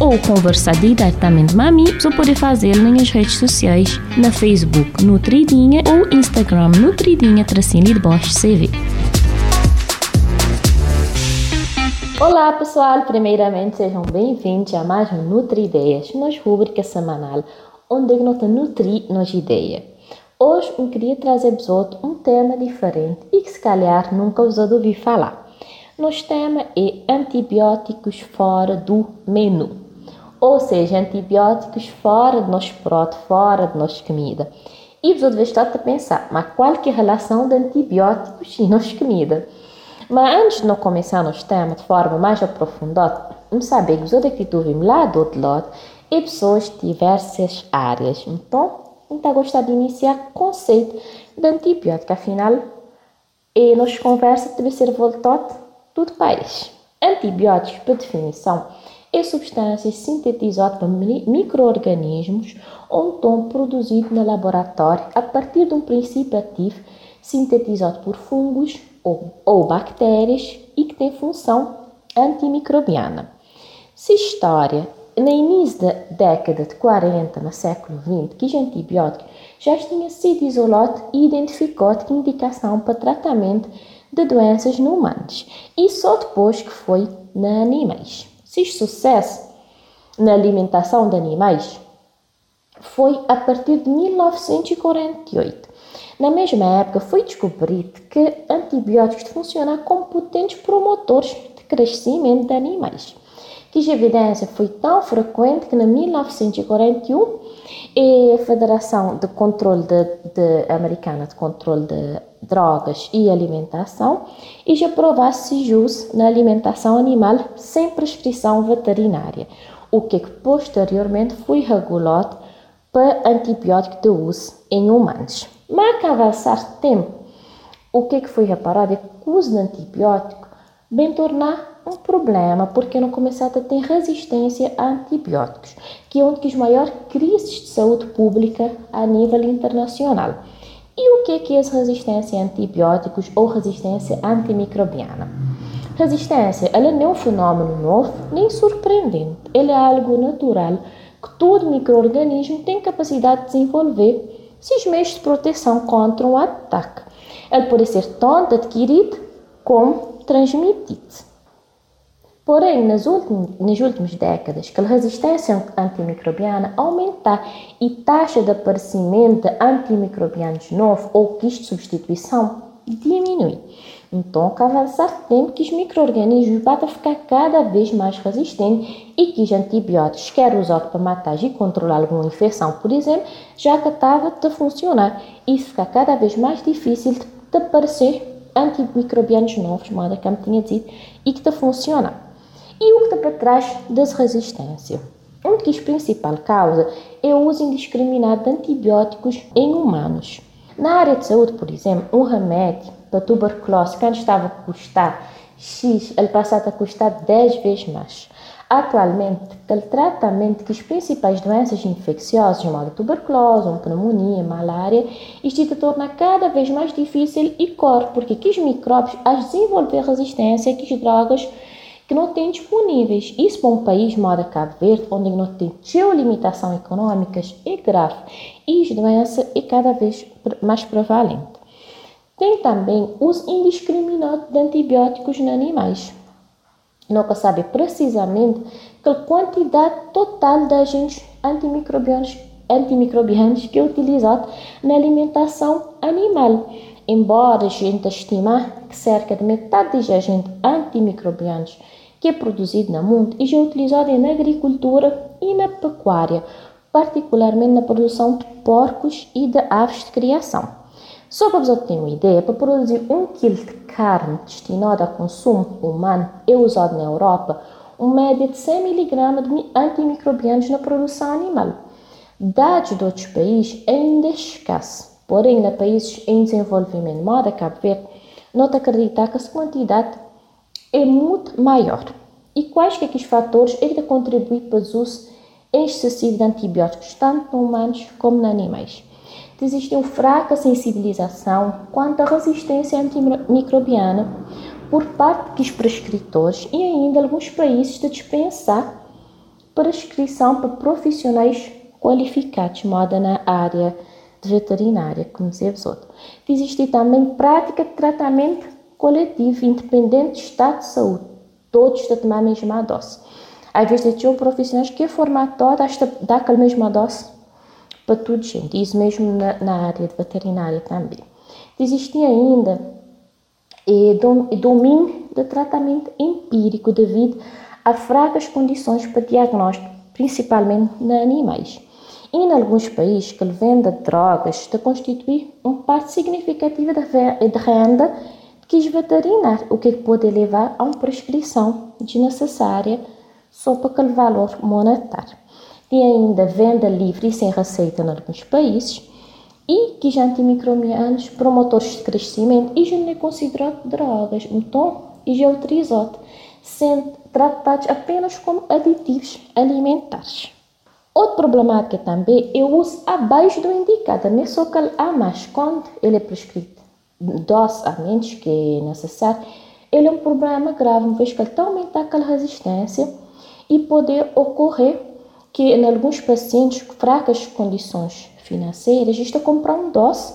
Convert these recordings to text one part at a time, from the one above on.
ou conversar diretamente comigo, você pode fazê-lo nas redes sociais, na Facebook Nutridinha ou Instagram Nutridinha Tracinho de Bosch CV. Olá pessoal, primeiramente sejam bem-vindos a mais um Nutri Ideias, nossa rubrica semanal, onde nós nutri nos ideias. Hoje eu queria trazer para um tema diferente e que se calhar nunca os ouvi falar. Nosso tema é antibióticos fora do menu ou seja, antibióticos fora do nosso prato, fora da nossa comida. E você deve estar a pensar, mas qual é a relação de antibióticos e nossa comida? Mas antes de nós começar nosso tema de forma mais aprofundada, vamos saber que outros que lá do outro lado e pessoas de diversas áreas. Então, então gostar de iniciar o conceito de antibiótico, afinal, e nossa conversa deve ser voltada tudo país. Antibióticos, por definição, é substâncias sintetizadas por micro-organismos ou então produzido no laboratório a partir de um princípio ativo sintetizado por fungos ou, ou bactérias e que tem função antimicrobiana. Se história, no início da década de 40, no século XX, que os antibióticos já tinham sido isolados e identificados com indicação para tratamento de doenças no humanos, e só depois que foi na animais. Fiz sucesso na alimentação de animais foi a partir de 1948. Na mesma época, foi descoberto que antibióticos funcionam como potentes promotores de crescimento de animais. Que evidência foi tão frequente que, em 1941, a Federação de Controle de, de Americana de Controle de drogas e alimentação e já provasse jus na alimentação animal sem prescrição veterinária, o que posteriormente foi regulado para antibiótico de uso em humanos. Mas com avançar tempo, o que foi reparado é que o uso de antibiótico bem tornar um problema porque não começar a ter resistência a antibióticos, que é uma das maiores crises de saúde pública a nível internacional. E o que é essa resistência a antibióticos ou resistência antimicrobiana? Resistência, ela não é um fenômeno novo nem surpreendente. Ela é algo natural que todo microorganismo tem capacidade de desenvolver seus meios de proteção contra um ataque. Ele pode ser tanto adquirido como transmitido. Porém, nas nas últimas décadas, a resistência antimicrobiana aumenta e taxa de aparecimento de antimicrobianos novos ou kits de substituição diminui. Então, com avançar tempo que os micro-organismos a ficar cada vez mais resistentes e que os antibióticos, quer usados para matar e controlar alguma infecção, por exemplo, já que estava a funcionar e fica cada vez mais difícil de aparecer antimicrobianos novos, modo que eu tinha dito, e que está funcionar. E o que está para trás dessa resistência? Uma das principais causas é o uso indiscriminado de antibióticos em humanos. Na área de saúde, por exemplo, um remédio para tuberculose, que antes estava a custar X, ele passa a custar 10 vezes mais. Atualmente, o tratamento das principais doenças infecciosas, como a tuberculose, a pneumonia, a malária, isto se torna cada vez mais difícil e corre, porque os micróbios, a desenvolver resistência a as drogas que não tem disponíveis. Isso para um país como Cabo Verde, onde não tem limitações econômicas, é grave e a doença é cada vez mais prevalente. Tem também uso indiscriminado de antibióticos em animais. Nunca sabe precisamente a quantidade total de agentes antimicrobianos, antimicrobianos que é utilizado na alimentação animal. Embora a gente estimar que cerca de metade dos agentes antimicrobianos que é produzido no mundo e já é utilizado na agricultura e na pecuária, particularmente na produção de porcos e de aves de criação. Só para você ter uma ideia, para produzir um quilo de carne destinada a consumo humano é usado na Europa uma média de 100 mg de antimicrobianos na produção animal. Dados de outros países ainda é escasso, porém, em países em desenvolvimento, moda Cabo Verde, nota acreditar que essa quantidade é muito maior. E quais que é que os fatores é que contribuem para o uso excessivo de antibióticos, tanto em humanos como em animais? Existe uma fraca sensibilização quanto à resistência antimicrobiana por parte dos prescritores e ainda alguns países de dispensar prescrição para profissionais qualificados, moda na área de veterinária, como dizemos outro. Existe também prática de tratamento coletivo, independente do estado de saúde todos estão a tomar a mesma dose. Às vezes, tinham profissionais que é formatório dá aquela mesma dose para tudo, gente. Isso mesmo na, na área de veterinária também. Existe ainda e domínio de tratamento empírico devido a fracas condições para diagnóstico, principalmente em animais. E em alguns países que a venda de drogas está a constituir uma parte significativa da renda quis veterinar, o que pode levar a uma prescrição desnecessária só para aquele valor monetário. E ainda venda livre e sem receita em alguns países, e que já antimicrobianos, promotores de crescimento e já não é considerado drogas, então, e já utilizados, sendo tratados apenas como aditivos alimentares. Outra problemática também é o uso abaixo do indicado, não é só que há mais quando ele é prescrito dose a menos que é necessário, ele é um problema grave, uma vez que ele está aumentando aquela resistência e poder ocorrer que em alguns pacientes com fracas condições financeiras, está comprando dose,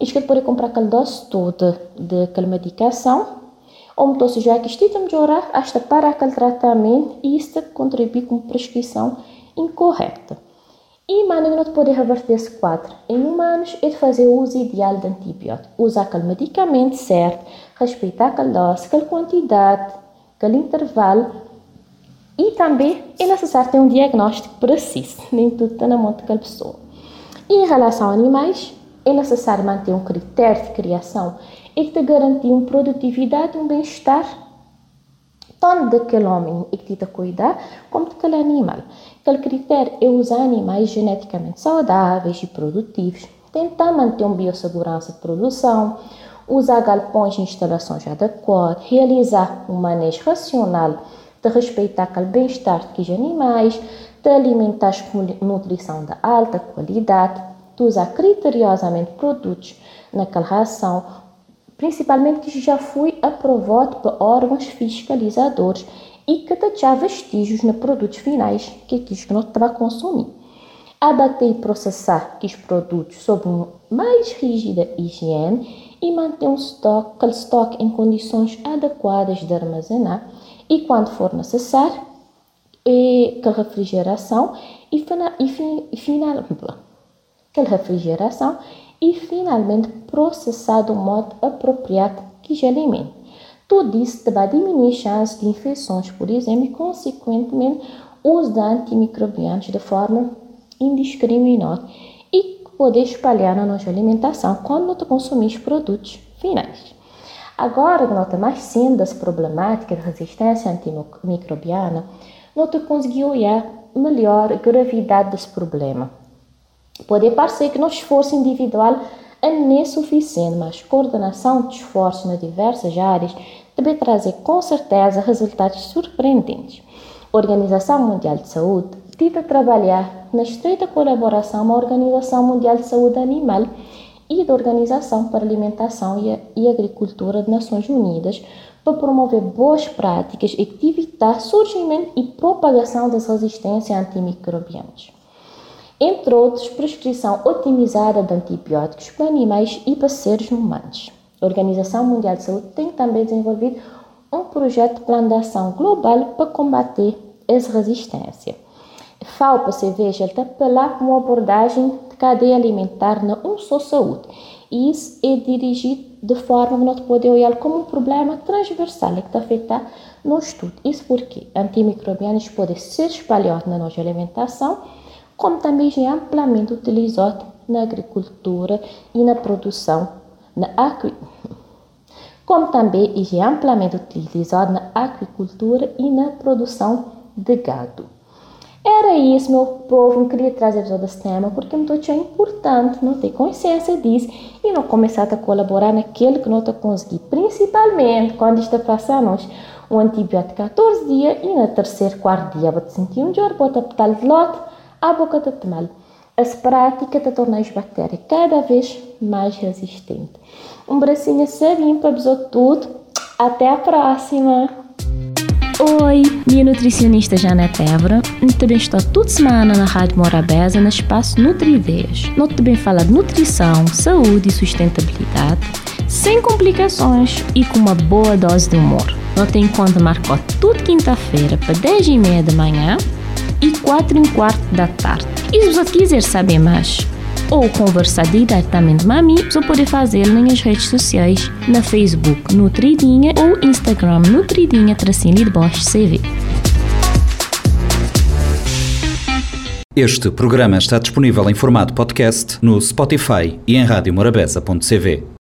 e que ele pode comprar aquela dose toda daquela medicação, ou então já que esteja a melhorar, hasta para aquele tratamento e isso contribui com prescrição incorreta. E maneira de poder reverter esse quadro em humanos é de fazer o uso ideal de antibiótico. Usar aquele medicamento certo, respeitar aquela dose, aquela quantidade, aquele intervalo. E também é necessário ter um diagnóstico preciso, nem tudo está na mão daquela pessoa. E em relação a animais, é necessário manter um critério de criação e que garantir uma produtividade e um bem-estar tanto daquele homem e que cuidar, como daquele animal. Aquele critério é usar animais geneticamente saudáveis e produtivos, tentar manter uma biossegurança de produção, usar galpões e instalações adequadas, realizar um manejo racional de respeitar aquele bem-estar dos animais, de alimentar com nutrição de alta qualidade, de usar criteriosamente produtos naquela ração, principalmente que já foi aprovado por órgãos fiscalizadores e que deixa vestígios nos produtos finais que aqueles que nós estamos a consumir. Abater e processar os produtos sob uma mais rígida higiene e manter um estoque, aquele estoque em condições adequadas de armazenar e, quando for necessário, que refrigeração e, e, final, que refrigeração e finalmente processar de modo apropriado que alimento. Tudo isso vai diminuir a chance de infecções, por exemplo, e consequentemente de antimicrobianos de forma indiscriminada e poder espalhar na nossa alimentação quando não consumimos produtos finais. Agora, nota mais sendo das problemáticas de resistência antimicrobiana, nota conseguiu olhar melhor a gravidade desse problema. Pode parecer que nosso esforço individual é insuficiente, mas coordenação de esforços nas diversas áreas deve trazer com certeza resultados surpreendentes. A Organização Mundial de Saúde tenta trabalhar na estreita colaboração com a Organização Mundial de Saúde Animal e da Organização para a Alimentação e Agricultura das Nações Unidas para promover boas práticas e evitar surgimento e propagação das resistências antimicrobianas entre outros, prescrição otimizada de antibióticos para animais e para seres humanos. A Organização Mundial de Saúde tem também desenvolvido um projeto de plano de ação global para combater essa resistência. FAO, para você veja, ele está apelar uma abordagem de cadeia alimentar na um só saúde. E isso é dirigido de forma que nós podemos olhar como um problema transversal que está afetando no estudo. Isso porque antimicrobianos podem ser espalhados na nossa alimentação como também é amplamente utilizado na agricultura e na produção, na como também é amplamente utilizado na aquicultura e na produção de gado. Era isso, meu povo, eu queria trazer esse tema porque é importante. Não ter consciência disso e não começar a colaborar naquilo que não está conseguindo, principalmente quando está passando um antibiótico 14 dias e no terceiro, quarto dia. Você sentir um dor, bota tal de lote, a boca está mal. Essa prática está tornando as bactérias cada vez mais resistentes. Um bracinho sabinho para tudo. Até a próxima! Oi, minha nutricionista Janete Évora. Também estou toda semana na Rádio Morabeza, no espaço Nutri-Ideias. Nós também fala de nutrição, saúde e sustentabilidade, sem complicações e com uma boa dose de humor. Nós tem conta marcou tudo quinta-feira para 10 e meia da manhã e 4 e quarto da tarde. E se você quiser saber mais ou conversar diretamente com a mim, você pode fazer nas redes sociais, na Facebook Nutridinha ou Instagram Nutridinha Tracinho de Bosch CV. Este programa está disponível em formato podcast no Spotify e em radiomorabeza.cv.